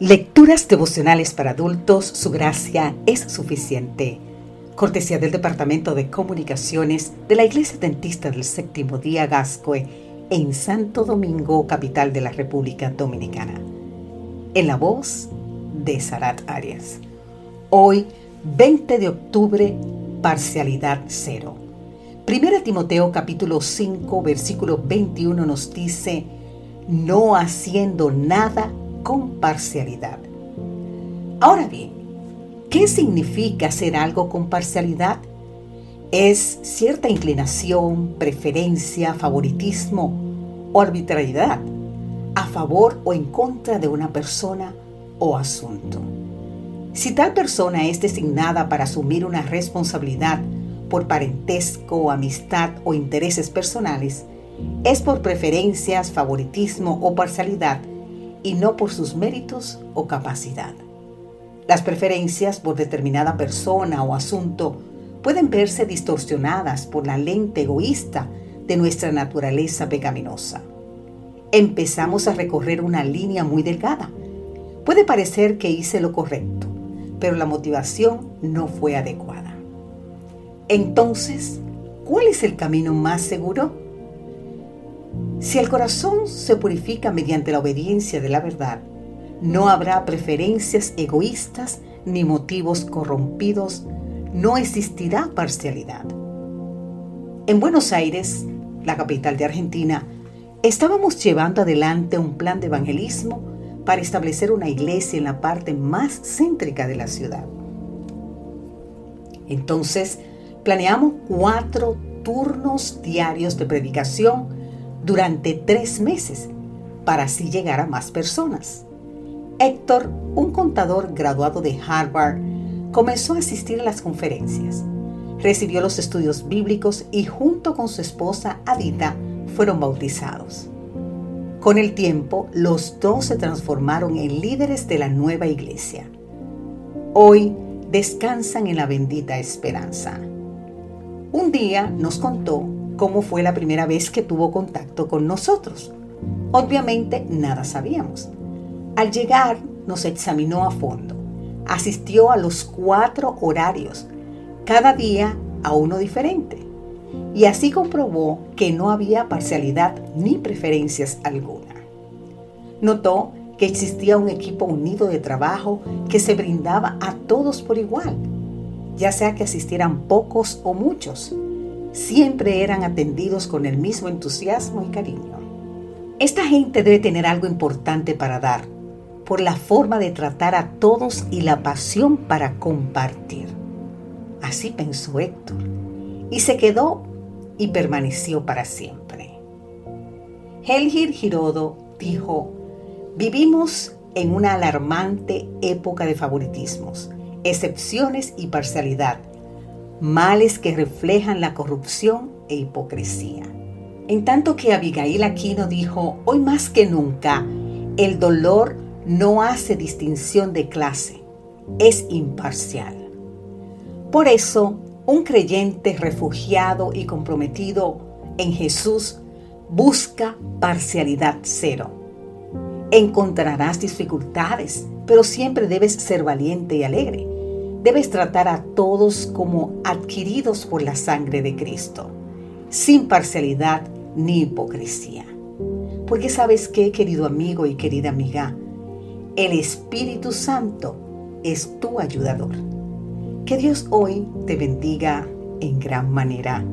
Lecturas devocionales para adultos, su gracia es suficiente. Cortesía del Departamento de Comunicaciones de la Iglesia Dentista del Séptimo Día Gascue en Santo Domingo, capital de la República Dominicana. En la voz de Sarat Arias. Hoy, 20 de octubre, parcialidad cero. Primera Timoteo capítulo 5, versículo 21 nos dice, no haciendo nada con parcialidad. Ahora bien, ¿qué significa hacer algo con parcialidad? ¿Es cierta inclinación, preferencia, favoritismo o arbitrariedad a favor o en contra de una persona o asunto? Si tal persona es designada para asumir una responsabilidad por parentesco, amistad o intereses personales, es por preferencias, favoritismo o parcialidad y no por sus méritos o capacidad. Las preferencias por determinada persona o asunto pueden verse distorsionadas por la lente egoísta de nuestra naturaleza pecaminosa. Empezamos a recorrer una línea muy delgada. Puede parecer que hice lo correcto, pero la motivación no fue adecuada. Entonces, ¿cuál es el camino más seguro? Si el corazón se purifica mediante la obediencia de la verdad, no habrá preferencias egoístas ni motivos corrompidos, no existirá parcialidad. En Buenos Aires, la capital de Argentina, estábamos llevando adelante un plan de evangelismo para establecer una iglesia en la parte más céntrica de la ciudad. Entonces, planeamos cuatro turnos diarios de predicación durante tres meses para así llegar a más personas. Héctor, un contador graduado de Harvard, comenzó a asistir a las conferencias. Recibió los estudios bíblicos y junto con su esposa Adita fueron bautizados. Con el tiempo, los dos se transformaron en líderes de la nueva iglesia. Hoy descansan en la bendita esperanza. Un día nos contó cómo fue la primera vez que tuvo contacto con nosotros. Obviamente nada sabíamos. Al llegar nos examinó a fondo. Asistió a los cuatro horarios, cada día a uno diferente. Y así comprobó que no había parcialidad ni preferencias alguna. Notó que existía un equipo unido de trabajo que se brindaba a todos por igual, ya sea que asistieran pocos o muchos siempre eran atendidos con el mismo entusiasmo y cariño. Esta gente debe tener algo importante para dar, por la forma de tratar a todos y la pasión para compartir. Así pensó Héctor, y se quedó y permaneció para siempre. Helgir Girodo dijo, vivimos en una alarmante época de favoritismos, excepciones y parcialidad males que reflejan la corrupción e hipocresía. En tanto que Abigail Aquino dijo, hoy más que nunca, el dolor no hace distinción de clase, es imparcial. Por eso, un creyente refugiado y comprometido en Jesús busca parcialidad cero. Encontrarás dificultades, pero siempre debes ser valiente y alegre debes tratar a todos como adquiridos por la sangre de Cristo, sin parcialidad ni hipocresía. Porque sabes qué, querido amigo y querida amiga, el Espíritu Santo es tu ayudador. Que Dios hoy te bendiga en gran manera.